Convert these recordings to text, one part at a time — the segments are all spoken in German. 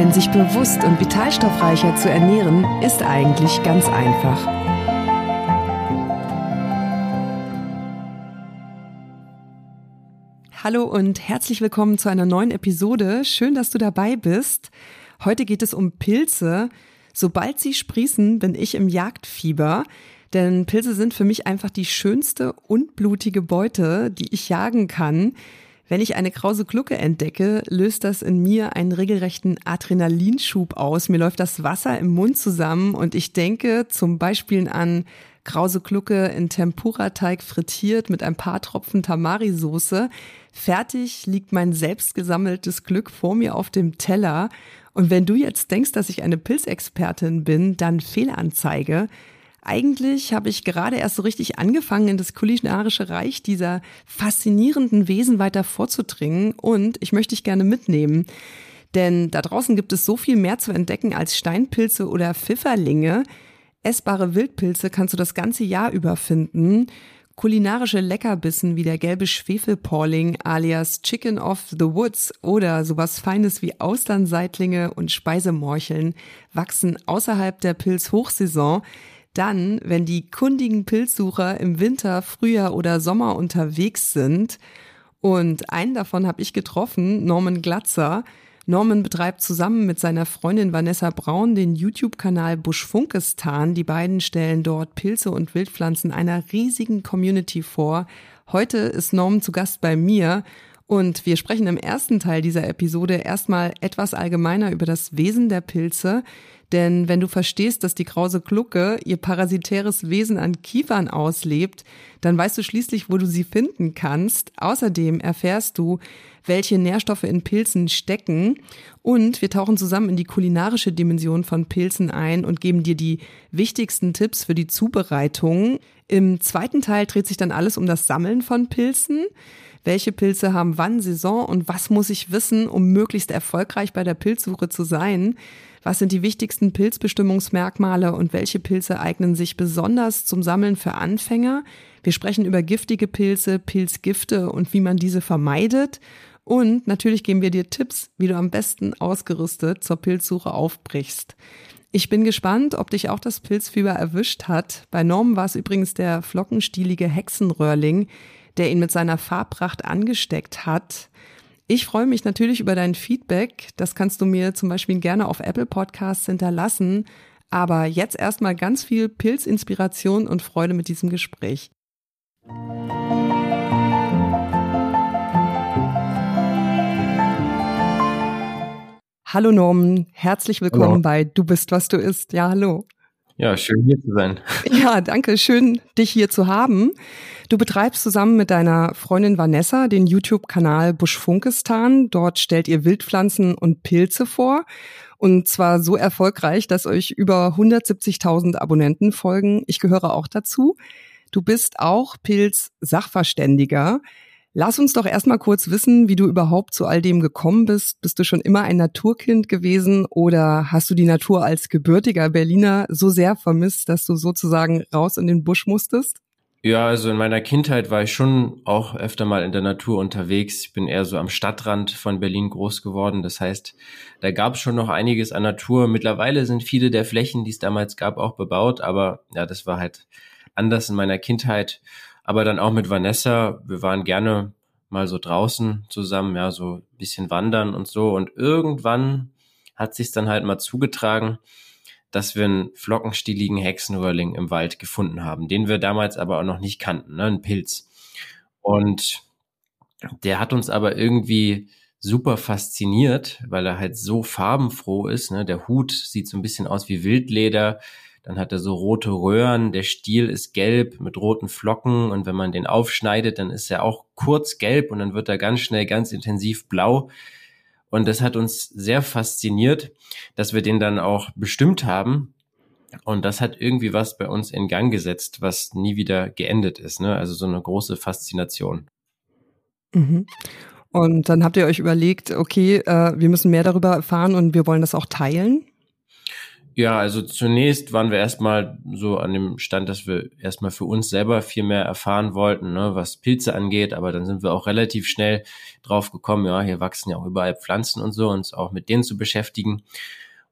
Denn sich bewusst und vitalstoffreicher zu ernähren, ist eigentlich ganz einfach. Hallo und herzlich willkommen zu einer neuen Episode. Schön, dass du dabei bist. Heute geht es um Pilze. Sobald sie sprießen, bin ich im Jagdfieber. Denn Pilze sind für mich einfach die schönste und blutige Beute, die ich jagen kann. Wenn ich eine krause Glucke entdecke, löst das in mir einen regelrechten Adrenalinschub aus. Mir läuft das Wasser im Mund zusammen und ich denke zum Beispiel an krause Glucke in Tempura-Teig frittiert mit ein paar Tropfen Tamari-Soße. Fertig liegt mein selbstgesammeltes Glück vor mir auf dem Teller. Und wenn du jetzt denkst, dass ich eine Pilzexpertin bin, dann Fehlanzeige. Eigentlich habe ich gerade erst so richtig angefangen, in das kulinarische Reich dieser faszinierenden Wesen weiter vorzudringen und ich möchte dich gerne mitnehmen. Denn da draußen gibt es so viel mehr zu entdecken als Steinpilze oder Pfifferlinge. Essbare Wildpilze kannst du das ganze Jahr über finden. Kulinarische Leckerbissen wie der gelbe Schwefelporling alias Chicken of the Woods oder sowas Feines wie Austernseitlinge und Speisemorcheln wachsen außerhalb der Pilzhochsaison. Dann, wenn die kundigen Pilzsucher im Winter, Frühjahr oder Sommer unterwegs sind, und einen davon habe ich getroffen, Norman Glatzer. Norman betreibt zusammen mit seiner Freundin Vanessa Braun den YouTube-Kanal Buschfunkestan. Die beiden stellen dort Pilze und Wildpflanzen einer riesigen Community vor. Heute ist Norman zu Gast bei mir und wir sprechen im ersten Teil dieser Episode erstmal etwas allgemeiner über das Wesen der Pilze. Denn wenn du verstehst, dass die krause Glucke ihr parasitäres Wesen an Kiefern auslebt, dann weißt du schließlich, wo du sie finden kannst. Außerdem erfährst du, welche Nährstoffe in Pilzen stecken. Und wir tauchen zusammen in die kulinarische Dimension von Pilzen ein und geben dir die wichtigsten Tipps für die Zubereitung. Im zweiten Teil dreht sich dann alles um das Sammeln von Pilzen. Welche Pilze haben wann Saison und was muss ich wissen, um möglichst erfolgreich bei der Pilzsuche zu sein? Was sind die wichtigsten Pilzbestimmungsmerkmale und welche Pilze eignen sich besonders zum Sammeln für Anfänger? Wir sprechen über giftige Pilze, Pilzgifte und wie man diese vermeidet. Und natürlich geben wir dir Tipps, wie du am besten ausgerüstet zur Pilzsuche aufbrichst. Ich bin gespannt, ob dich auch das Pilzfieber erwischt hat. Bei Norm war es übrigens der flockenstielige Hexenröhrling, der ihn mit seiner Farbpracht angesteckt hat. Ich freue mich natürlich über dein Feedback. Das kannst du mir zum Beispiel gerne auf Apple Podcasts hinterlassen. Aber jetzt erstmal ganz viel Pilzinspiration und Freude mit diesem Gespräch. Hallo Norman, herzlich willkommen hallo. bei Du bist, was du isst. Ja, hallo. Ja, schön hier zu sein. Ja, danke, schön dich hier zu haben. Du betreibst zusammen mit deiner Freundin Vanessa den YouTube-Kanal Buschfunkestan. Dort stellt ihr Wildpflanzen und Pilze vor. Und zwar so erfolgreich, dass euch über 170.000 Abonnenten folgen. Ich gehöre auch dazu. Du bist auch Pilz-Sachverständiger. Lass uns doch erstmal kurz wissen, wie du überhaupt zu all dem gekommen bist. Bist du schon immer ein Naturkind gewesen oder hast du die Natur als gebürtiger Berliner so sehr vermisst, dass du sozusagen raus in den Busch musstest? Ja, also in meiner Kindheit war ich schon auch öfter mal in der Natur unterwegs. Ich bin eher so am Stadtrand von Berlin groß geworden. Das heißt, da gab es schon noch einiges an Natur. Mittlerweile sind viele der Flächen, die es damals gab, auch bebaut. Aber ja, das war halt anders in meiner Kindheit. Aber dann auch mit Vanessa. Wir waren gerne mal so draußen zusammen, ja, so ein bisschen wandern und so. Und irgendwann hat sich dann halt mal zugetragen, dass wir einen flockenstieligen Hexenröhrling im Wald gefunden haben, den wir damals aber auch noch nicht kannten, ne, ein Pilz. Und der hat uns aber irgendwie super fasziniert, weil er halt so farbenfroh ist. Ne? Der Hut sieht so ein bisschen aus wie Wildleder. Dann hat er so rote Röhren. Der Stiel ist gelb mit roten Flocken. Und wenn man den aufschneidet, dann ist er auch kurz gelb und dann wird er ganz schnell ganz intensiv blau. Und das hat uns sehr fasziniert, dass wir den dann auch bestimmt haben. Und das hat irgendwie was bei uns in Gang gesetzt, was nie wieder geendet ist. Ne? Also so eine große Faszination. Mhm. Und dann habt ihr euch überlegt, okay, äh, wir müssen mehr darüber erfahren und wir wollen das auch teilen? Ja, also zunächst waren wir erstmal so an dem Stand, dass wir erstmal für uns selber viel mehr erfahren wollten, ne, was Pilze angeht, aber dann sind wir auch relativ schnell drauf gekommen, ja, hier wachsen ja auch überall Pflanzen und so, uns auch mit denen zu beschäftigen.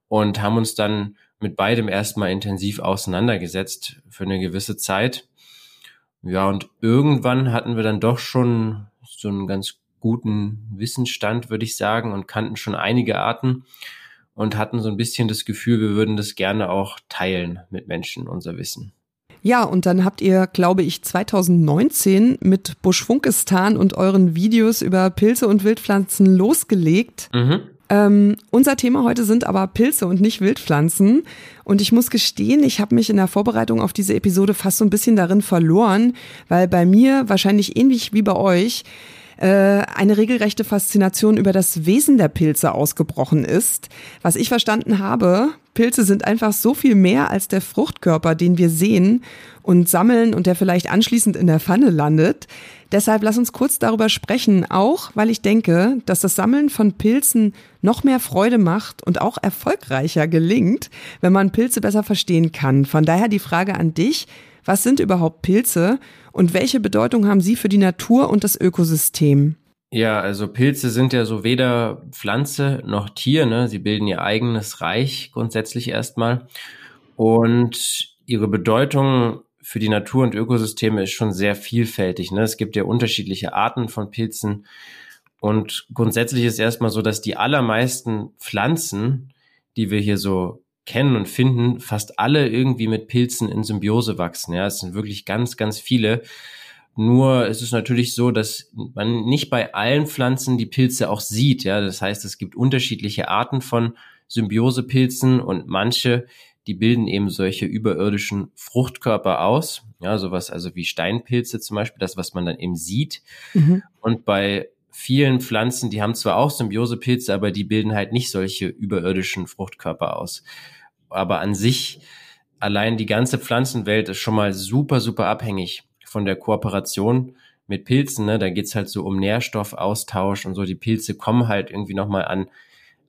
Und haben uns dann mit beidem erstmal intensiv auseinandergesetzt für eine gewisse Zeit. Ja, und irgendwann hatten wir dann doch schon so einen ganz guten Wissensstand, würde ich sagen, und kannten schon einige Arten und hatten so ein bisschen das Gefühl, wir würden das gerne auch teilen mit Menschen, unser Wissen. Ja, und dann habt ihr, glaube ich, 2019 mit Buschfunkistan und euren Videos über Pilze und Wildpflanzen losgelegt. Mhm. Ähm, unser Thema heute sind aber Pilze und nicht Wildpflanzen. Und ich muss gestehen, ich habe mich in der Vorbereitung auf diese Episode fast so ein bisschen darin verloren, weil bei mir wahrscheinlich ähnlich wie bei euch eine regelrechte Faszination über das Wesen der Pilze ausgebrochen ist. Was ich verstanden habe, Pilze sind einfach so viel mehr als der Fruchtkörper, den wir sehen und sammeln und der vielleicht anschließend in der Pfanne landet. Deshalb lass uns kurz darüber sprechen, auch weil ich denke, dass das Sammeln von Pilzen noch mehr Freude macht und auch erfolgreicher gelingt, wenn man Pilze besser verstehen kann. Von daher die Frage an dich, was sind überhaupt Pilze und welche Bedeutung haben sie für die Natur und das Ökosystem? Ja, also Pilze sind ja so weder Pflanze noch Tier, ne? Sie bilden ihr eigenes Reich grundsätzlich erstmal. Und ihre Bedeutung für die Natur und Ökosysteme ist schon sehr vielfältig. Ne? Es gibt ja unterschiedliche Arten von Pilzen. Und grundsätzlich ist erstmal so, dass die allermeisten Pflanzen, die wir hier so kennen und finden, fast alle irgendwie mit Pilzen in Symbiose wachsen. Ja, es sind wirklich ganz, ganz viele. Nur ist es natürlich so, dass man nicht bei allen Pflanzen die Pilze auch sieht. Ja, das heißt, es gibt unterschiedliche Arten von Symbiosepilzen und manche die bilden eben solche überirdischen Fruchtkörper aus. Ja, sowas also wie Steinpilze zum Beispiel, das, was man dann eben sieht. Mhm. Und bei vielen Pflanzen, die haben zwar auch Symbiosepilze, aber die bilden halt nicht solche überirdischen Fruchtkörper aus. Aber an sich, allein die ganze Pflanzenwelt ist schon mal super, super abhängig von der Kooperation mit Pilzen. Ne? Da geht's halt so um Nährstoffaustausch und so. Die Pilze kommen halt irgendwie nochmal an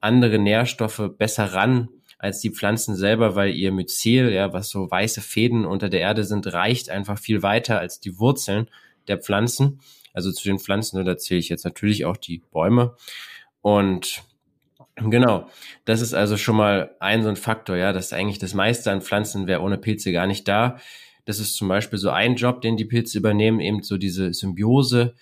andere Nährstoffe besser ran als die Pflanzen selber, weil ihr Myzel, ja, was so weiße Fäden unter der Erde sind, reicht einfach viel weiter als die Wurzeln der Pflanzen. Also zu den Pflanzen, da zähle ich jetzt natürlich auch die Bäume. Und Genau, das ist also schon mal ein so ein Faktor, ja, dass eigentlich das meiste an Pflanzen wäre ohne Pilze gar nicht da. Das ist zum Beispiel so ein Job, den die Pilze übernehmen, eben so diese Symbiose.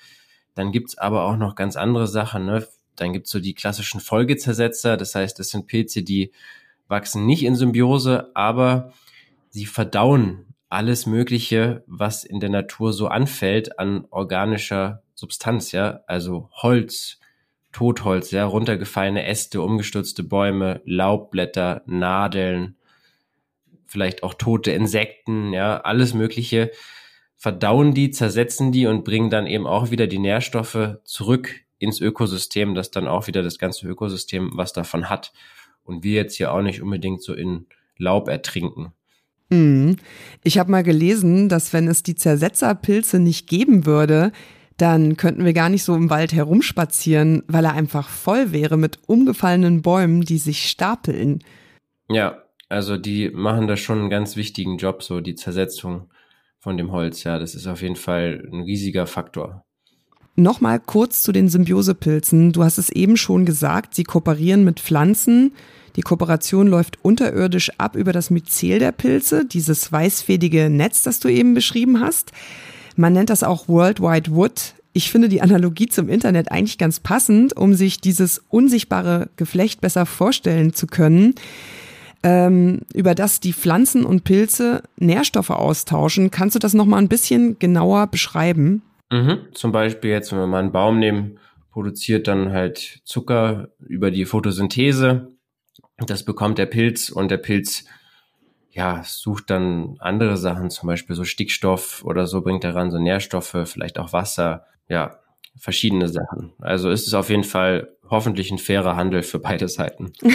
Dann gibt's aber auch noch ganz andere Sachen. Ne? Dann gibt's so die klassischen Folgezersetzer, das heißt, das sind Pilze, die wachsen nicht in Symbiose, aber sie verdauen alles Mögliche, was in der Natur so anfällt an organischer Substanz, ja, also Holz, Totholz, ja, runtergefallene Äste, umgestürzte Bäume, Laubblätter, Nadeln, vielleicht auch tote Insekten, ja, alles Mögliche verdauen die, zersetzen die und bringen dann eben auch wieder die Nährstoffe zurück ins Ökosystem, das dann auch wieder das ganze Ökosystem was davon hat und wir jetzt hier auch nicht unbedingt so in Laub ertrinken. Mhm. Ich habe mal gelesen, dass wenn es die Zersetzerpilze nicht geben würde, dann könnten wir gar nicht so im Wald herumspazieren, weil er einfach voll wäre mit umgefallenen Bäumen, die sich stapeln. Ja, also die machen da schon einen ganz wichtigen Job, so die Zersetzung von dem Holz. Ja, das ist auf jeden Fall ein riesiger Faktor. Nochmal kurz zu den Symbiosepilzen. Du hast es eben schon gesagt, sie kooperieren mit Pflanzen. Die Kooperation läuft unterirdisch ab über das Myzel der Pilze, dieses weißfädige Netz, das du eben beschrieben hast. Man nennt das auch World Wide Wood. Ich finde die Analogie zum Internet eigentlich ganz passend, um sich dieses unsichtbare Geflecht besser vorstellen zu können, ähm, über das die Pflanzen und Pilze Nährstoffe austauschen. Kannst du das nochmal ein bisschen genauer beschreiben? Mhm. Zum Beispiel jetzt, wenn wir mal einen Baum nehmen, produziert dann halt Zucker über die Photosynthese. Das bekommt der Pilz und der Pilz ja, sucht dann andere Sachen, zum Beispiel so Stickstoff oder so bringt er ran, so Nährstoffe, vielleicht auch Wasser, ja, verschiedene Sachen. Also ist es auf jeden Fall hoffentlich ein fairer Handel für beide Seiten.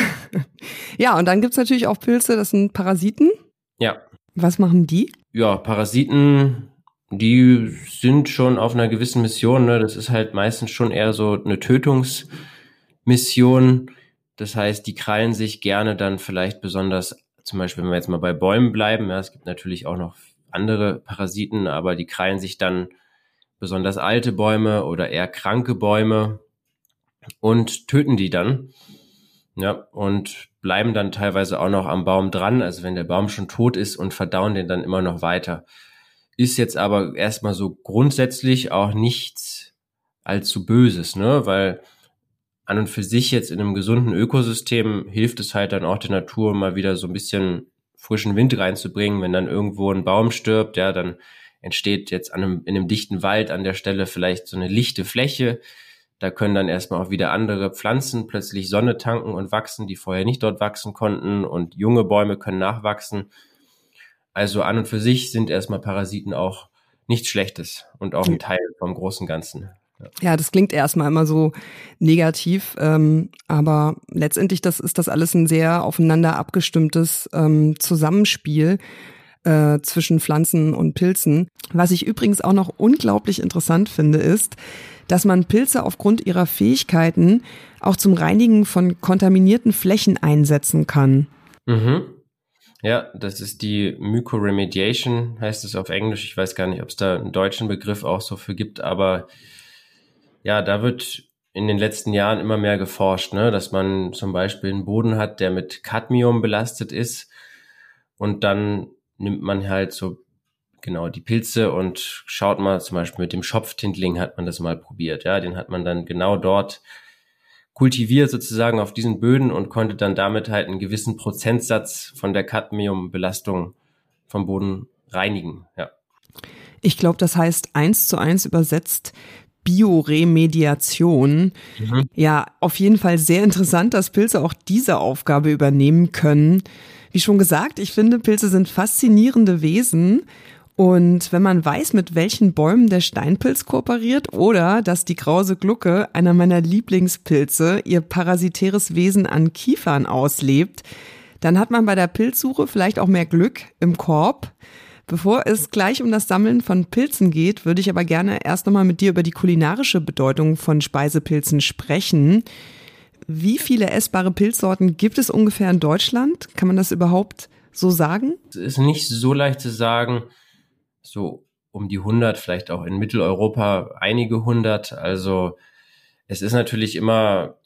ja, und dann gibt's natürlich auch Pilze, das sind Parasiten. Ja. Was machen die? Ja, Parasiten, die sind schon auf einer gewissen Mission. Ne? Das ist halt meistens schon eher so eine Tötungsmission. Das heißt, die krallen sich gerne dann vielleicht besonders, zum Beispiel, wenn wir jetzt mal bei Bäumen bleiben, ja, es gibt natürlich auch noch andere Parasiten, aber die krallen sich dann besonders alte Bäume oder eher kranke Bäume und töten die dann. Ja, und bleiben dann teilweise auch noch am Baum dran, also wenn der Baum schon tot ist und verdauen den dann immer noch weiter. Ist jetzt aber erstmal so grundsätzlich auch nichts allzu Böses, ne? Weil an und für sich jetzt in einem gesunden Ökosystem hilft es halt dann auch der Natur mal wieder so ein bisschen frischen Wind reinzubringen. Wenn dann irgendwo ein Baum stirbt, ja, dann entsteht jetzt an einem, in einem dichten Wald an der Stelle vielleicht so eine lichte Fläche. Da können dann erstmal auch wieder andere Pflanzen plötzlich Sonne tanken und wachsen, die vorher nicht dort wachsen konnten und junge Bäume können nachwachsen. Also an und für sich sind erstmal Parasiten auch nichts Schlechtes und auch ein Teil vom großen Ganzen. Ja, das klingt erstmal immer so negativ, ähm, aber letztendlich das ist das alles ein sehr aufeinander abgestimmtes ähm, Zusammenspiel äh, zwischen Pflanzen und Pilzen. Was ich übrigens auch noch unglaublich interessant finde, ist, dass man Pilze aufgrund ihrer Fähigkeiten auch zum Reinigen von kontaminierten Flächen einsetzen kann. Mhm. Ja, das ist die Mycoremediation, heißt es auf Englisch. Ich weiß gar nicht, ob es da einen deutschen Begriff auch so für gibt, aber ja, da wird in den letzten Jahren immer mehr geforscht, ne? dass man zum Beispiel einen Boden hat, der mit Cadmium belastet ist und dann nimmt man halt so genau die Pilze und schaut mal zum Beispiel mit dem Schopftindling hat man das mal probiert, ja, den hat man dann genau dort kultiviert sozusagen auf diesen Böden und konnte dann damit halt einen gewissen Prozentsatz von der Cadmiumbelastung vom Boden reinigen, ja. Ich glaube, das heißt eins zu eins übersetzt, Bioremediation. Mhm. Ja, auf jeden Fall sehr interessant, dass Pilze auch diese Aufgabe übernehmen können. Wie schon gesagt, ich finde, Pilze sind faszinierende Wesen. Und wenn man weiß, mit welchen Bäumen der Steinpilz kooperiert oder dass die Grause Glucke, einer meiner Lieblingspilze, ihr parasitäres Wesen an Kiefern auslebt, dann hat man bei der Pilzsuche vielleicht auch mehr Glück im Korb. Bevor es gleich um das Sammeln von Pilzen geht, würde ich aber gerne erst nochmal mit dir über die kulinarische Bedeutung von Speisepilzen sprechen. Wie viele essbare Pilzsorten gibt es ungefähr in Deutschland? Kann man das überhaupt so sagen? Es ist nicht so leicht zu sagen. So um die 100, vielleicht auch in Mitteleuropa einige hundert. Also es ist natürlich immer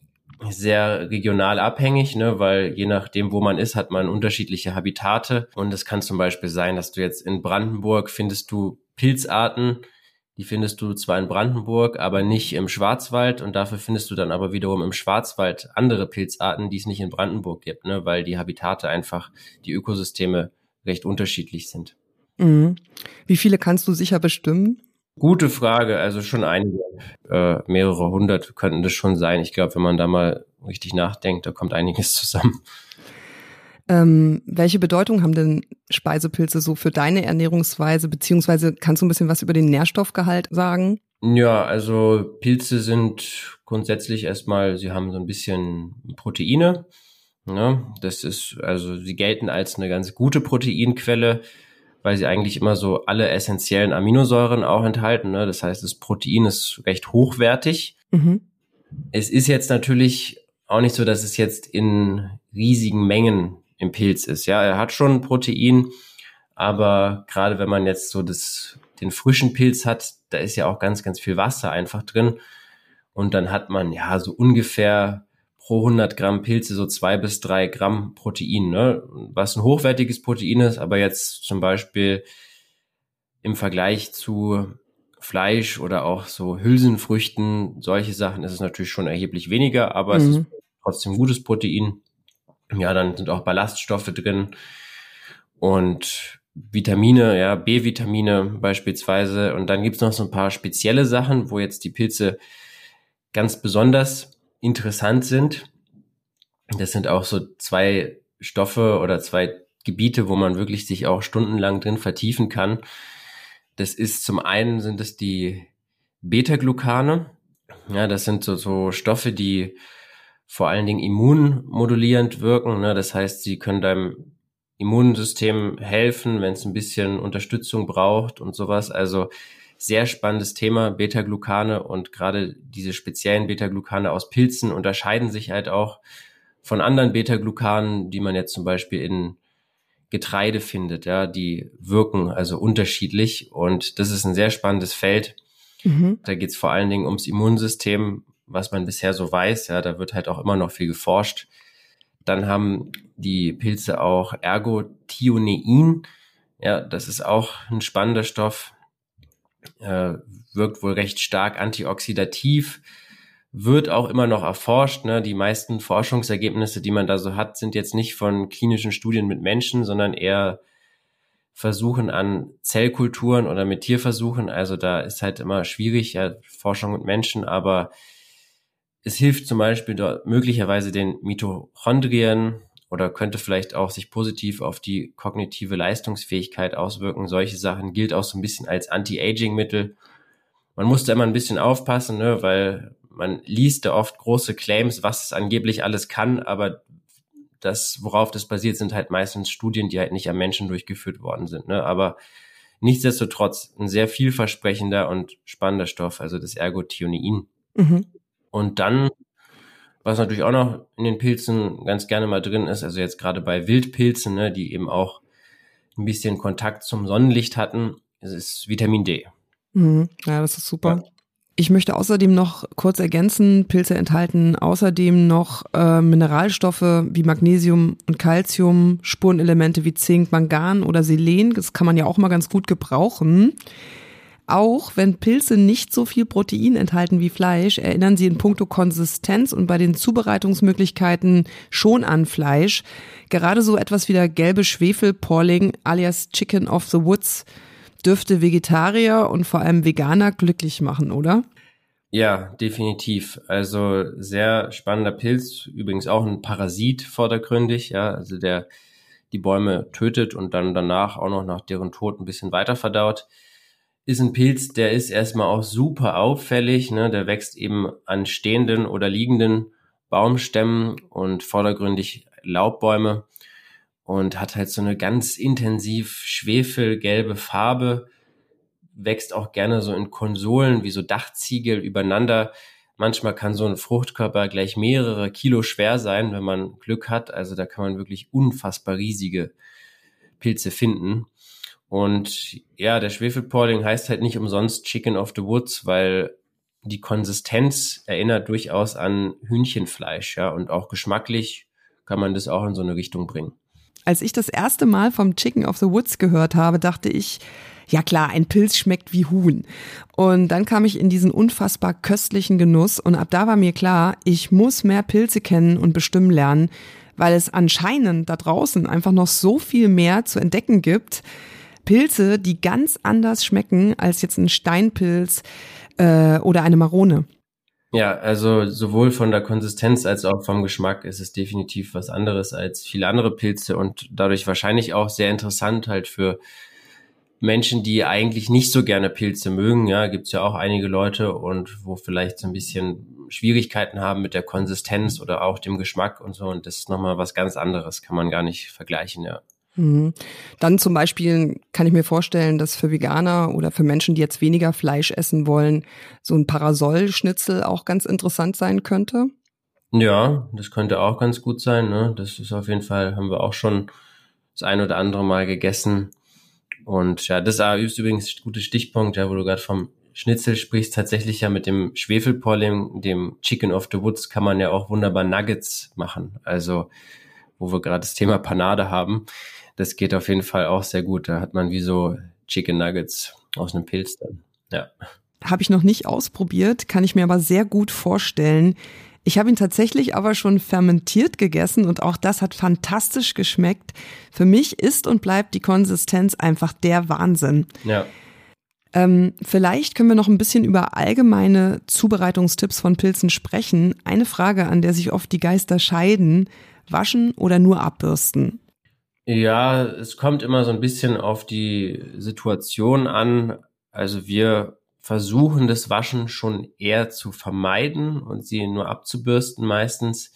sehr regional abhängig, ne, weil je nachdem, wo man ist, hat man unterschiedliche Habitate. Und es kann zum Beispiel sein, dass du jetzt in Brandenburg findest du Pilzarten, die findest du zwar in Brandenburg, aber nicht im Schwarzwald und dafür findest du dann aber wiederum im Schwarzwald andere Pilzarten, die es nicht in Brandenburg gibt, ne, weil die Habitate einfach, die Ökosysteme recht unterschiedlich sind. Mhm. Wie viele kannst du sicher bestimmen? Gute Frage, also schon einige, äh, mehrere hundert könnten das schon sein. Ich glaube, wenn man da mal richtig nachdenkt, da kommt einiges zusammen. Ähm, welche Bedeutung haben denn Speisepilze so für deine Ernährungsweise, beziehungsweise kannst du ein bisschen was über den Nährstoffgehalt sagen? Ja, also Pilze sind grundsätzlich erstmal, sie haben so ein bisschen Proteine. Ne? Das ist, also sie gelten als eine ganz gute Proteinquelle weil sie eigentlich immer so alle essentiellen Aminosäuren auch enthalten. Ne? Das heißt, das Protein ist recht hochwertig. Mhm. Es ist jetzt natürlich auch nicht so, dass es jetzt in riesigen Mengen im Pilz ist. Ja, er hat schon Protein, aber gerade wenn man jetzt so das, den frischen Pilz hat, da ist ja auch ganz, ganz viel Wasser einfach drin. Und dann hat man ja so ungefähr pro 100 Gramm Pilze so zwei bis drei Gramm Protein, ne? was ein hochwertiges Protein ist, aber jetzt zum Beispiel im Vergleich zu Fleisch oder auch so Hülsenfrüchten, solche Sachen ist es natürlich schon erheblich weniger, aber mhm. es ist mhm. trotzdem gutes Protein. Ja, dann sind auch Ballaststoffe drin und Vitamine, ja, B-Vitamine beispielsweise. Und dann gibt's noch so ein paar spezielle Sachen, wo jetzt die Pilze ganz besonders interessant sind. Das sind auch so zwei Stoffe oder zwei Gebiete, wo man wirklich sich auch stundenlang drin vertiefen kann. Das ist zum einen sind es die Beta-Glucane. Ja, das sind so, so Stoffe, die vor allen Dingen immunmodulierend wirken. Ne? Das heißt, sie können deinem Immunsystem helfen, wenn es ein bisschen Unterstützung braucht und sowas. Also sehr spannendes Thema, Beta-Glucane und gerade diese speziellen Beta-Glucane aus Pilzen unterscheiden sich halt auch von anderen Beta-Glucanen, die man jetzt zum Beispiel in Getreide findet, ja, die wirken also unterschiedlich und das ist ein sehr spannendes Feld. Mhm. Da geht es vor allen Dingen ums Immunsystem, was man bisher so weiß, ja, da wird halt auch immer noch viel geforscht. Dann haben die Pilze auch Ergothionein, ja, das ist auch ein spannender Stoff, äh, wirkt wohl recht stark antioxidativ, wird auch immer noch erforscht. Ne? Die meisten Forschungsergebnisse, die man da so hat, sind jetzt nicht von klinischen Studien mit Menschen, sondern eher Versuchen an Zellkulturen oder mit Tierversuchen. Also da ist halt immer schwierig, ja, Forschung mit Menschen, aber es hilft zum Beispiel möglicherweise den Mitochondrien oder könnte vielleicht auch sich positiv auf die kognitive Leistungsfähigkeit auswirken. Solche Sachen gilt auch so ein bisschen als Anti-Aging-Mittel. Man muss da immer ein bisschen aufpassen, ne, weil man liest da oft große Claims, was es angeblich alles kann, aber das, worauf das basiert, sind halt meistens Studien, die halt nicht am Menschen durchgeführt worden sind. Ne? Aber nichtsdestotrotz ein sehr vielversprechender und spannender Stoff, also das Ergothionein. Mhm. Und dann was natürlich auch noch in den Pilzen ganz gerne mal drin ist, also jetzt gerade bei Wildpilzen, ne, die eben auch ein bisschen Kontakt zum Sonnenlicht hatten, ist Vitamin D. Mhm. Ja, das ist super. Ja. Ich möchte außerdem noch kurz ergänzen, Pilze enthalten außerdem noch äh, Mineralstoffe wie Magnesium und Calcium, Spurenelemente wie Zink, Mangan oder Selen. Das kann man ja auch mal ganz gut gebrauchen. Auch wenn Pilze nicht so viel Protein enthalten wie Fleisch, erinnern sie in puncto Konsistenz und bei den Zubereitungsmöglichkeiten schon an Fleisch. Gerade so etwas wie der gelbe Schwefelporling alias Chicken of the Woods dürfte Vegetarier und vor allem Veganer glücklich machen, oder? Ja, definitiv. Also sehr spannender Pilz, übrigens auch ein Parasit vordergründig, ja, also der die Bäume tötet und dann danach auch noch nach deren Tod ein bisschen weiter verdaut ist ein Pilz, der ist erstmal auch super auffällig. Ne? Der wächst eben an stehenden oder liegenden Baumstämmen und vordergründig Laubbäume und hat halt so eine ganz intensiv schwefelgelbe Farbe. Wächst auch gerne so in Konsolen wie so Dachziegel übereinander. Manchmal kann so ein Fruchtkörper gleich mehrere Kilo schwer sein, wenn man Glück hat. Also da kann man wirklich unfassbar riesige Pilze finden. Und ja, der Schwefelporling heißt halt nicht umsonst Chicken of the Woods, weil die Konsistenz erinnert durchaus an Hühnchenfleisch, ja, und auch geschmacklich kann man das auch in so eine Richtung bringen. Als ich das erste Mal vom Chicken of the Woods gehört habe, dachte ich, ja klar, ein Pilz schmeckt wie Huhn. Und dann kam ich in diesen unfassbar köstlichen Genuss und ab da war mir klar, ich muss mehr Pilze kennen und bestimmen lernen, weil es anscheinend da draußen einfach noch so viel mehr zu entdecken gibt, Pilze, die ganz anders schmecken als jetzt ein Steinpilz äh, oder eine Marone. Ja, also sowohl von der Konsistenz als auch vom Geschmack ist es definitiv was anderes als viele andere Pilze und dadurch wahrscheinlich auch sehr interessant halt für Menschen, die eigentlich nicht so gerne Pilze mögen. Ja, gibt's ja auch einige Leute und wo vielleicht so ein bisschen Schwierigkeiten haben mit der Konsistenz oder auch dem Geschmack und so. Und das ist nochmal was ganz anderes, kann man gar nicht vergleichen, ja. Mhm. Dann zum Beispiel kann ich mir vorstellen, dass für Veganer oder für Menschen, die jetzt weniger Fleisch essen wollen, so ein Parasolschnitzel auch ganz interessant sein könnte. Ja, das könnte auch ganz gut sein. Ne? Das ist auf jeden Fall, haben wir auch schon das ein oder andere Mal gegessen. Und ja, das ist übrigens ein guter Stichpunkt, ja, wo du gerade vom Schnitzel sprichst. Tatsächlich ja mit dem Schwefelpollen, dem Chicken of the Woods, kann man ja auch wunderbar Nuggets machen. Also, wo wir gerade das Thema Panade haben das geht auf jeden Fall auch sehr gut. Da hat man wie so Chicken Nuggets aus einem Pilz dann. Ja. Habe ich noch nicht ausprobiert, kann ich mir aber sehr gut vorstellen. Ich habe ihn tatsächlich aber schon fermentiert gegessen und auch das hat fantastisch geschmeckt. Für mich ist und bleibt die Konsistenz einfach der Wahnsinn. Ja. Ähm, vielleicht können wir noch ein bisschen über allgemeine Zubereitungstipps von Pilzen sprechen. Eine Frage, an der sich oft die Geister scheiden. Waschen oder nur abbürsten? Ja, es kommt immer so ein bisschen auf die Situation an. Also wir versuchen das Waschen schon eher zu vermeiden und sie nur abzubürsten meistens.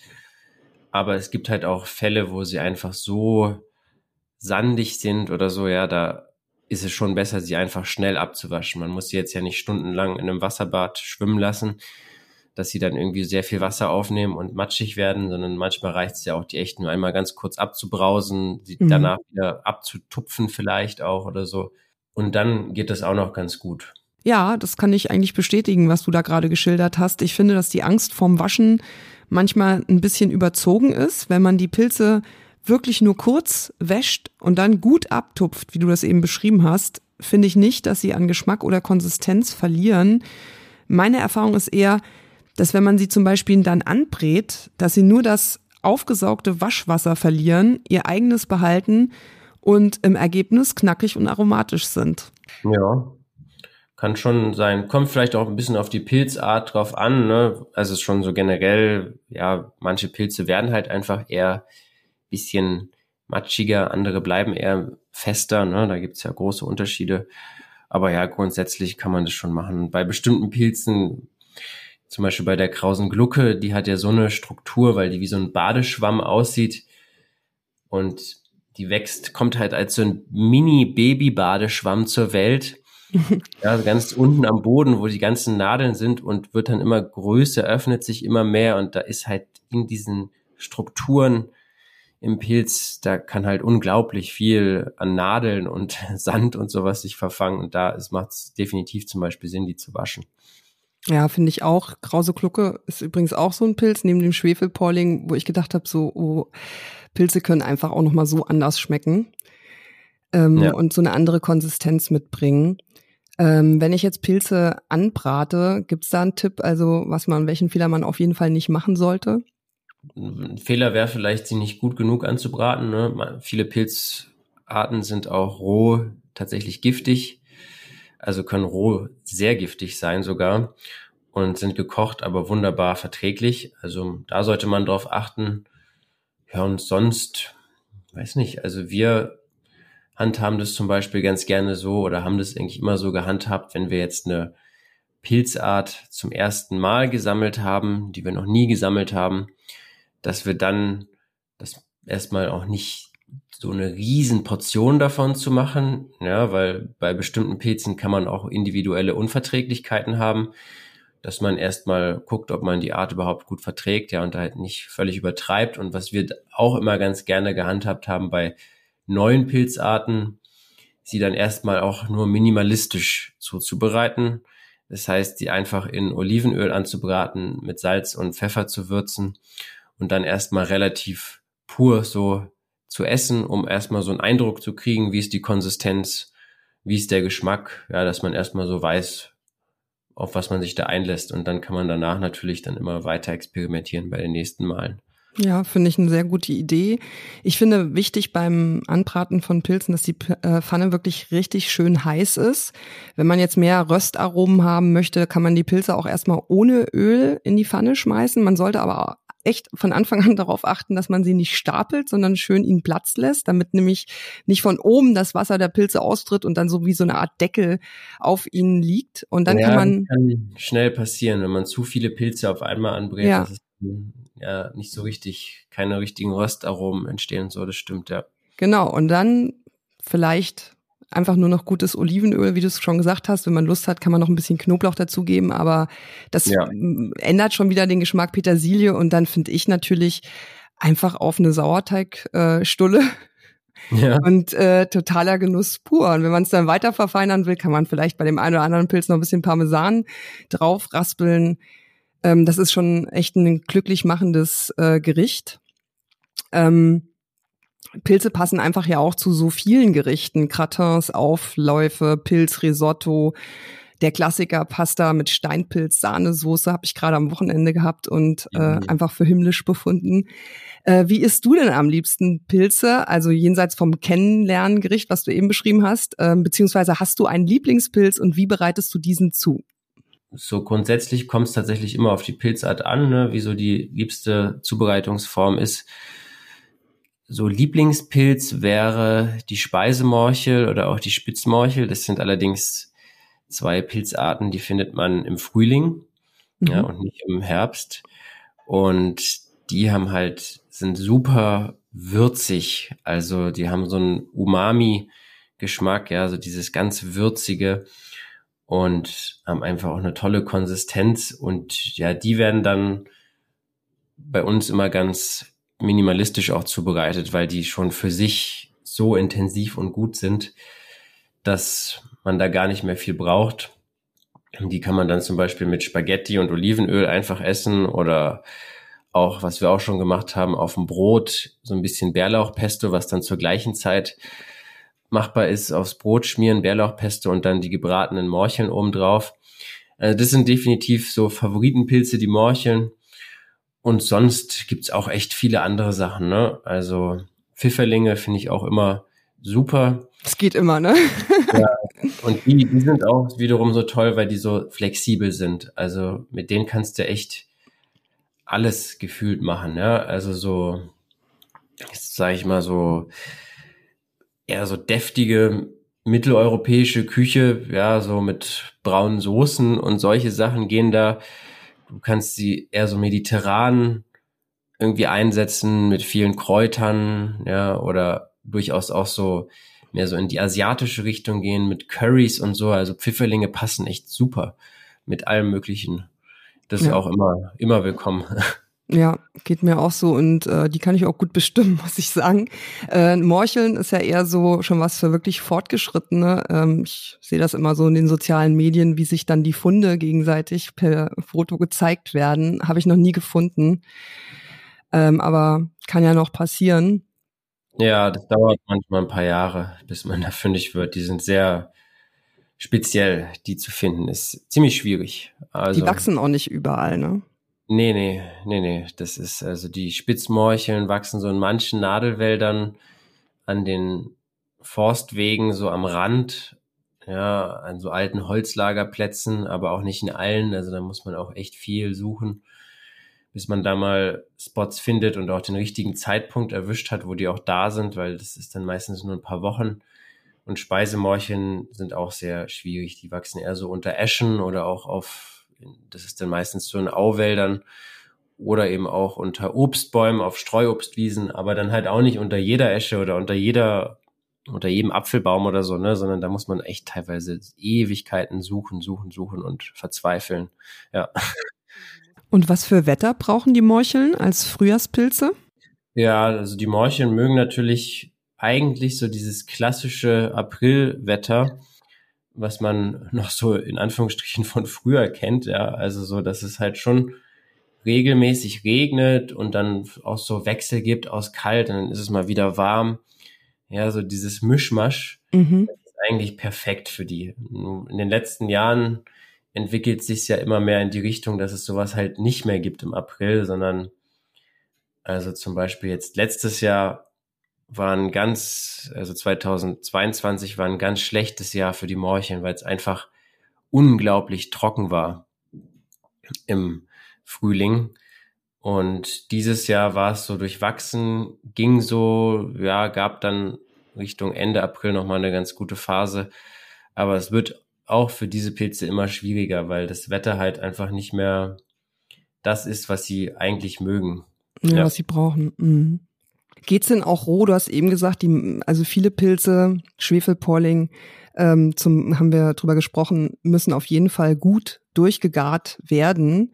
Aber es gibt halt auch Fälle, wo sie einfach so sandig sind oder so, ja, da ist es schon besser, sie einfach schnell abzuwaschen. Man muss sie jetzt ja nicht stundenlang in einem Wasserbad schwimmen lassen, dass sie dann irgendwie sehr viel Wasser aufnehmen und matschig werden, sondern manchmal reicht es ja auch, die echten einmal ganz kurz abzubrausen, sie mhm. danach wieder abzutupfen vielleicht auch oder so. Und dann geht das auch noch ganz gut. Ja, das kann ich eigentlich bestätigen, was du da gerade geschildert hast. Ich finde, dass die Angst vorm Waschen manchmal ein bisschen überzogen ist, wenn man die Pilze wirklich nur kurz wäscht und dann gut abtupft, wie du das eben beschrieben hast, finde ich nicht, dass sie an Geschmack oder Konsistenz verlieren. Meine Erfahrung ist eher, dass wenn man sie zum Beispiel dann anbrät, dass sie nur das aufgesaugte Waschwasser verlieren, ihr eigenes behalten und im Ergebnis knackig und aromatisch sind. Ja, kann schon sein. Kommt vielleicht auch ein bisschen auf die Pilzart drauf an. Ne? Also es ist schon so generell, ja, manche Pilze werden halt einfach eher bisschen matschiger, andere bleiben eher fester. Ne? Da gibt's ja große Unterschiede. Aber ja, grundsätzlich kann man das schon machen. Bei bestimmten Pilzen, zum Beispiel bei der krausen Glucke, die hat ja so eine Struktur, weil die wie so ein Badeschwamm aussieht. Und die wächst, kommt halt als so ein Mini-Baby-Badeschwamm zur Welt. ja, ganz unten am Boden, wo die ganzen Nadeln sind und wird dann immer größer, öffnet sich immer mehr und da ist halt in diesen Strukturen im Pilz, da kann halt unglaublich viel an Nadeln und Sand und sowas sich verfangen. Und da macht es definitiv zum Beispiel Sinn, die zu waschen. Ja, finde ich auch. Krause Glucke ist übrigens auch so ein Pilz neben dem Schwefelporling, wo ich gedacht habe, so, oh, Pilze können einfach auch nochmal so anders schmecken ähm, ja. und so eine andere Konsistenz mitbringen. Ähm, wenn ich jetzt Pilze anbrate, gibt's da einen Tipp, also was man, welchen Fehler man auf jeden Fall nicht machen sollte? Ein Fehler wäre vielleicht, sie nicht gut genug anzubraten. Ne? Viele Pilzarten sind auch roh tatsächlich giftig, also können roh sehr giftig sein sogar und sind gekocht, aber wunderbar verträglich. Also da sollte man drauf achten. Ja, und sonst, weiß nicht, also wir handhaben das zum Beispiel ganz gerne so oder haben das eigentlich immer so gehandhabt, wenn wir jetzt eine Pilzart zum ersten Mal gesammelt haben, die wir noch nie gesammelt haben, dass wir dann das erstmal auch nicht so eine riesen Portion davon zu machen, ja, weil bei bestimmten Pilzen kann man auch individuelle Unverträglichkeiten haben, dass man erstmal guckt, ob man die Art überhaupt gut verträgt, ja, und halt nicht völlig übertreibt. Und was wir auch immer ganz gerne gehandhabt haben bei neuen Pilzarten, sie dann erstmal auch nur minimalistisch zuzubereiten. Das heißt, die einfach in Olivenöl anzubraten, mit Salz und Pfeffer zu würzen und dann erstmal relativ pur so zu essen, um erstmal so einen Eindruck zu kriegen, wie ist die Konsistenz, wie ist der Geschmack, ja, dass man erstmal so weiß, auf was man sich da einlässt und dann kann man danach natürlich dann immer weiter experimentieren bei den nächsten Malen. Ja, finde ich eine sehr gute Idee. Ich finde wichtig beim Anbraten von Pilzen, dass die äh, Pfanne wirklich richtig schön heiß ist. Wenn man jetzt mehr Röstaromen haben möchte, kann man die Pilze auch erstmal ohne Öl in die Pfanne schmeißen. Man sollte aber echt von Anfang an darauf achten, dass man sie nicht stapelt, sondern schön ihnen Platz lässt, damit nämlich nicht von oben das Wasser der Pilze austritt und dann so wie so eine Art Deckel auf ihnen liegt. Und dann ja, kann man. Kann schnell passieren, wenn man zu viele Pilze auf einmal anbrät. Ja. Das ist ja nicht so richtig, keine richtigen Röstaromen entstehen und so, das stimmt, ja. Genau, und dann vielleicht einfach nur noch gutes Olivenöl, wie du es schon gesagt hast. Wenn man Lust hat, kann man noch ein bisschen Knoblauch dazugeben, aber das ja. ändert schon wieder den Geschmack Petersilie und dann finde ich natürlich einfach auf eine Sauerteigstulle. Äh, ja. Und äh, totaler Genuss pur. Und wenn man es dann weiter verfeinern will, kann man vielleicht bei dem einen oder anderen Pilz noch ein bisschen Parmesan drauf raspeln. Ähm, das ist schon echt ein glücklich machendes äh, Gericht. Ähm, Pilze passen einfach ja auch zu so vielen Gerichten. Gratins, Aufläufe, Pilzrisotto. Der Klassiker Pasta mit Steinpilz, Sahnesoße habe ich gerade am Wochenende gehabt und äh, mhm. einfach für himmlisch befunden. Äh, wie isst du denn am liebsten Pilze? Also jenseits vom Kennenlerngericht, was du eben beschrieben hast, äh, beziehungsweise hast du einen Lieblingspilz und wie bereitest du diesen zu? So grundsätzlich kommt es tatsächlich immer auf die Pilzart an, ne? wie so die liebste Zubereitungsform ist. So Lieblingspilz wäre die Speisemorchel oder auch die Spitzmorchel. Das sind allerdings zwei Pilzarten, die findet man im Frühling mhm. ja, und nicht im Herbst. Und die haben halt, sind super würzig. Also die haben so einen Umami-Geschmack, ja, so dieses ganz würzige und haben einfach auch eine tolle Konsistenz und ja, die werden dann bei uns immer ganz minimalistisch auch zubereitet, weil die schon für sich so intensiv und gut sind, dass man da gar nicht mehr viel braucht. Die kann man dann zum Beispiel mit Spaghetti und Olivenöl einfach essen oder auch, was wir auch schon gemacht haben, auf dem Brot so ein bisschen Bärlauchpesto, was dann zur gleichen Zeit machbar ist, aufs Brot schmieren, Bärlauchpesto und dann die gebratenen Morcheln obendrauf. Also das sind definitiv so Favoritenpilze, die Morcheln. Und sonst gibt's auch echt viele andere Sachen, ne? Also Pfifferlinge finde ich auch immer super. Es geht immer, ne? ja. Und die, die sind auch wiederum so toll, weil die so flexibel sind. Also mit denen kannst du echt alles gefühlt machen, ja. Also so, sage ich mal so, eher so deftige mitteleuropäische Küche, ja, so mit braunen Soßen und solche Sachen gehen da. Du kannst sie eher so mediterran irgendwie einsetzen mit vielen Kräutern, ja, oder durchaus auch so mehr so in die asiatische Richtung gehen mit Curries und so. Also Pfifferlinge passen echt super mit allem Möglichen. Das ja. ist auch immer, immer willkommen. Ja, geht mir auch so und äh, die kann ich auch gut bestimmen, muss ich sagen. Äh, Morcheln ist ja eher so schon was für wirklich Fortgeschrittene. Ähm, ich sehe das immer so in den sozialen Medien, wie sich dann die Funde gegenseitig per Foto gezeigt werden. Habe ich noch nie gefunden. Ähm, aber kann ja noch passieren. Ja, das dauert manchmal ein paar Jahre, bis man da fündig wird. Die sind sehr speziell, die zu finden, ist ziemlich schwierig. Also, die wachsen auch nicht überall, ne? Nee, nee, nee, nee. Das ist also die Spitzmorcheln wachsen so in manchen Nadelwäldern an den Forstwegen so am Rand, ja, an so alten Holzlagerplätzen, aber auch nicht in allen. Also da muss man auch echt viel suchen, bis man da mal Spots findet und auch den richtigen Zeitpunkt erwischt hat, wo die auch da sind, weil das ist dann meistens nur ein paar Wochen. Und Speisemorcheln sind auch sehr schwierig. Die wachsen eher so unter Eschen oder auch auf das ist dann meistens so in Auwäldern oder eben auch unter Obstbäumen auf Streuobstwiesen, aber dann halt auch nicht unter jeder Esche oder unter jeder unter jedem Apfelbaum oder so, ne, sondern da muss man echt teilweise Ewigkeiten suchen, suchen, suchen und verzweifeln. Ja. Und was für Wetter brauchen die Morcheln als Frühjahrspilze? Ja, also die Morcheln mögen natürlich eigentlich so dieses klassische Aprilwetter was man noch so in Anführungsstrichen von früher kennt, ja, also so, dass es halt schon regelmäßig regnet und dann auch so Wechsel gibt aus kalt, dann ist es mal wieder warm. Ja, so dieses Mischmasch mhm. ist eigentlich perfekt für die. In den letzten Jahren entwickelt sich ja immer mehr in die Richtung, dass es sowas halt nicht mehr gibt im April, sondern also zum Beispiel jetzt letztes Jahr war ein ganz, also 2022 war ein ganz schlechtes Jahr für die Morcheln, weil es einfach unglaublich trocken war im Frühling. Und dieses Jahr war es so durchwachsen, ging so, ja, gab dann Richtung Ende April nochmal eine ganz gute Phase. Aber es wird auch für diese Pilze immer schwieriger, weil das Wetter halt einfach nicht mehr das ist, was sie eigentlich mögen. Ja, ja. was sie brauchen. Mhm. Geht's denn auch roh? Du hast eben gesagt, die, also viele Pilze, Schwefelporling, ähm, zum, haben wir drüber gesprochen, müssen auf jeden Fall gut durchgegart werden.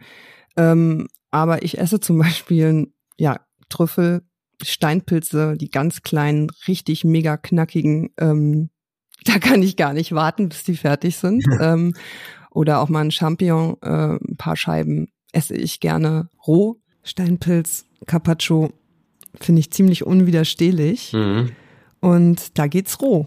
Ähm, aber ich esse zum Beispiel, ja, Trüffel, Steinpilze, die ganz kleinen, richtig mega knackigen, ähm, da kann ich gar nicht warten, bis die fertig sind. ähm, oder auch mal ein Champignon, äh, ein paar Scheiben esse ich gerne roh. Steinpilz, Carpaccio, finde ich ziemlich unwiderstehlich. Mhm. Und da geht's roh.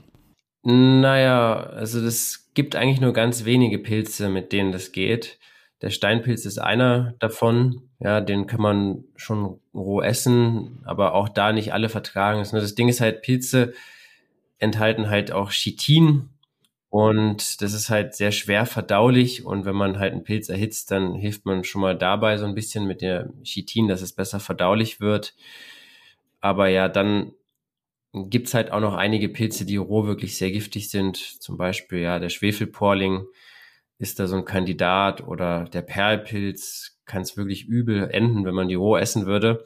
Naja, also das gibt eigentlich nur ganz wenige Pilze, mit denen das geht. Der Steinpilz ist einer davon. Ja, den kann man schon roh essen, aber auch da nicht alle vertragen. Das Ding ist halt, Pilze enthalten halt auch Chitin und das ist halt sehr schwer verdaulich. Und wenn man halt einen Pilz erhitzt, dann hilft man schon mal dabei so ein bisschen mit der Chitin, dass es besser verdaulich wird. Aber ja, dann gibt's halt auch noch einige Pilze, die roh wirklich sehr giftig sind. Zum Beispiel ja der Schwefelporling. ist da so ein Kandidat oder der Perlpilz kann es wirklich übel enden, wenn man die roh essen würde.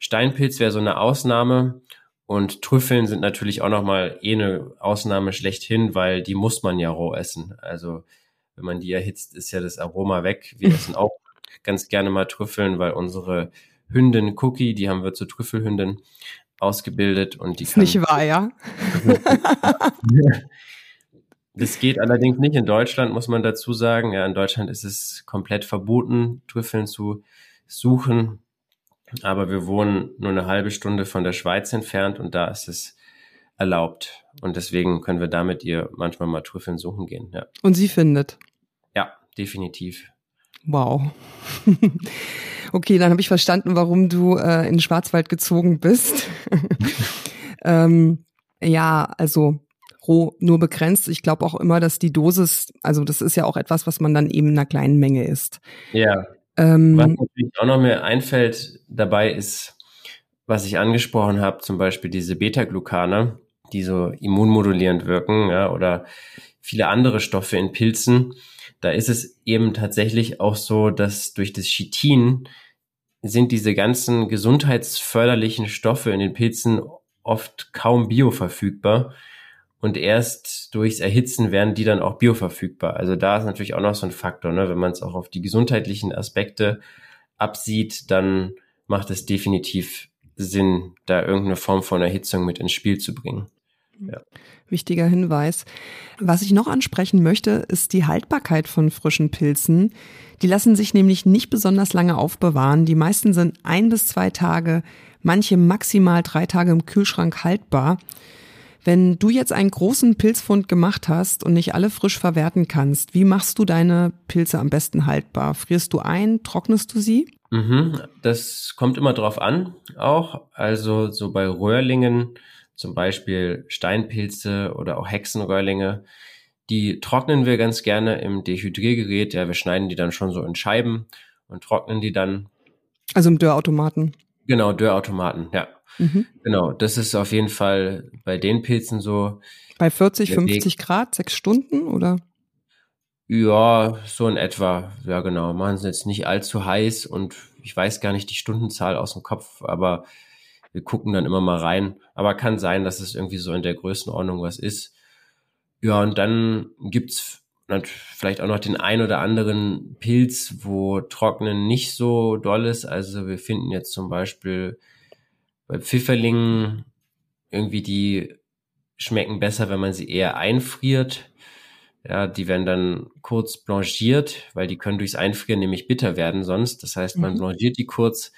Steinpilz wäre so eine Ausnahme und Trüffeln sind natürlich auch nochmal eh eine Ausnahme schlechthin, weil die muss man ja roh essen. Also wenn man die erhitzt, ist ja das Aroma weg. Wir essen auch ganz gerne mal Trüffeln, weil unsere Hündin Cookie, die haben wir zur Trüffelhündin ausgebildet und die ist kann nicht wahr, ja. Das geht allerdings nicht in Deutschland, muss man dazu sagen. Ja, in Deutschland ist es komplett verboten, Trüffeln zu suchen. Aber wir wohnen nur eine halbe Stunde von der Schweiz entfernt und da ist es erlaubt. Und deswegen können wir damit ihr manchmal mal Trüffeln suchen gehen. Ja. Und sie findet? Ja, definitiv. Wow. okay, dann habe ich verstanden, warum du äh, in den Schwarzwald gezogen bist. ähm, ja, also roh nur begrenzt. Ich glaube auch immer, dass die Dosis, also das ist ja auch etwas, was man dann eben in einer kleinen Menge isst. Ja. Ähm, was natürlich auch noch mir einfällt dabei ist, was ich angesprochen habe, zum Beispiel diese Beta-Glucane, die so immunmodulierend wirken, ja, oder viele andere Stoffe in Pilzen. Da ist es eben tatsächlich auch so, dass durch das Chitin sind diese ganzen gesundheitsförderlichen Stoffe in den Pilzen oft kaum bioverfügbar und erst durchs Erhitzen werden die dann auch bioverfügbar. Also da ist natürlich auch noch so ein Faktor, ne? wenn man es auch auf die gesundheitlichen Aspekte absieht, dann macht es definitiv Sinn, da irgendeine Form von Erhitzung mit ins Spiel zu bringen. Ja. Wichtiger Hinweis. Was ich noch ansprechen möchte, ist die Haltbarkeit von frischen Pilzen. Die lassen sich nämlich nicht besonders lange aufbewahren. Die meisten sind ein bis zwei Tage, manche maximal drei Tage im Kühlschrank haltbar. Wenn du jetzt einen großen Pilzfund gemacht hast und nicht alle frisch verwerten kannst, wie machst du deine Pilze am besten haltbar? Frierst du ein? Trocknest du sie? Mhm, das kommt immer drauf an, auch. Also so bei Röhrlingen, zum Beispiel Steinpilze oder auch Hexenröhrlinge, die trocknen wir ganz gerne im Dehydriergerät. Ja, wir schneiden die dann schon so in Scheiben und trocknen die dann. Also im Dörrautomaten. Genau, Dörrautomaten, ja. Mhm. Genau, das ist auf jeden Fall bei den Pilzen so. Bei 40, 50 Weg. Grad, sechs Stunden oder? Ja, so in etwa. Ja, genau. Machen sie jetzt nicht allzu heiß und ich weiß gar nicht die Stundenzahl aus dem Kopf, aber wir gucken dann immer mal rein. Aber kann sein, dass es irgendwie so in der Größenordnung was ist. Ja, und dann gibt's vielleicht auch noch den ein oder anderen Pilz, wo Trocknen nicht so doll ist. Also wir finden jetzt zum Beispiel bei Pfifferlingen irgendwie die schmecken besser, wenn man sie eher einfriert. Ja, die werden dann kurz blanchiert, weil die können durchs Einfrieren nämlich bitter werden sonst. Das heißt, man mhm. blanchiert die kurz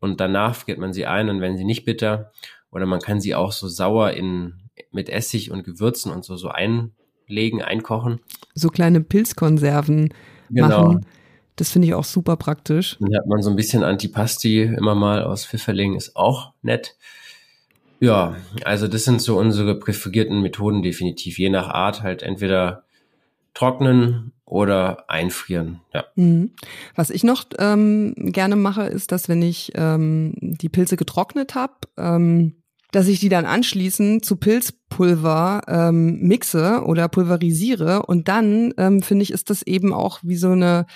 und danach friert man sie ein und werden sie nicht bitter. Oder man kann sie auch so sauer in, mit Essig und Gewürzen und so, so einlegen, einkochen. So kleine Pilzkonserven genau. machen. Das finde ich auch super praktisch. Dann hat man so ein bisschen Antipasti immer mal aus Pfifferling, ist auch nett. Ja, also das sind so unsere präferierten Methoden definitiv. Je nach Art halt entweder trocknen oder einfrieren. Ja. Mhm. Was ich noch ähm, gerne mache, ist, dass wenn ich ähm, die Pilze getrocknet habe, ähm, dass ich die dann anschließend zu Pilzpulver ähm, mixe oder pulverisiere und dann ähm, finde ich, ist das eben auch wie so eine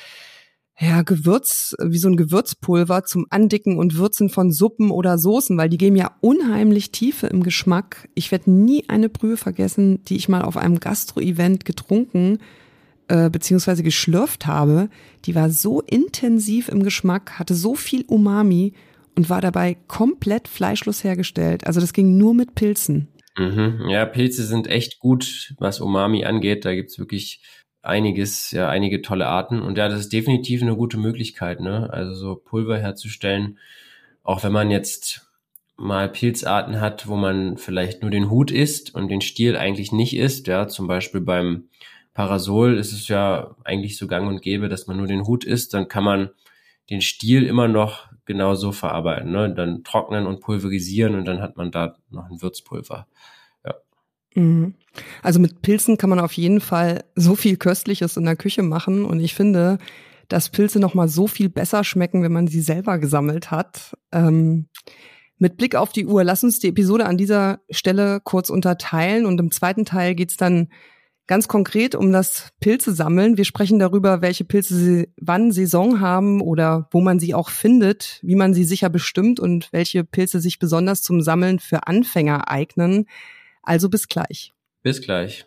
ja, Gewürz, wie so ein Gewürzpulver zum Andicken und Würzen von Suppen oder Soßen, weil die geben ja unheimlich Tiefe im Geschmack. Ich werde nie eine Brühe vergessen, die ich mal auf einem Gastro-Event getrunken äh, beziehungsweise geschlürft habe. Die war so intensiv im Geschmack, hatte so viel Umami und war dabei komplett fleischlos hergestellt. Also das ging nur mit Pilzen. Mhm. Ja, Pilze sind echt gut, was Umami angeht. Da gibt's wirklich einiges, ja, einige tolle Arten. Und ja, das ist definitiv eine gute Möglichkeit, ne? Also so Pulver herzustellen. Auch wenn man jetzt mal Pilzarten hat, wo man vielleicht nur den Hut isst und den Stiel eigentlich nicht isst, ja, zum Beispiel beim Parasol ist es ja eigentlich so gang und gäbe, dass man nur den Hut isst, dann kann man den Stiel immer noch genauso verarbeiten, ne? Dann trocknen und pulverisieren und dann hat man da noch ein Würzpulver. Mhm. Also mit Pilzen kann man auf jeden Fall so viel Köstliches in der Küche machen und ich finde, dass Pilze noch mal so viel besser schmecken, wenn man sie selber gesammelt hat. Ähm, mit Blick auf die Uhr, lass uns die Episode an dieser Stelle kurz unterteilen und im zweiten Teil geht's dann Ganz konkret um das Pilze sammeln. Wir sprechen darüber, welche Pilze sie wann Saison haben oder wo man sie auch findet, wie man sie sicher bestimmt und welche Pilze sich besonders zum Sammeln für Anfänger eignen. Also bis gleich. Bis gleich.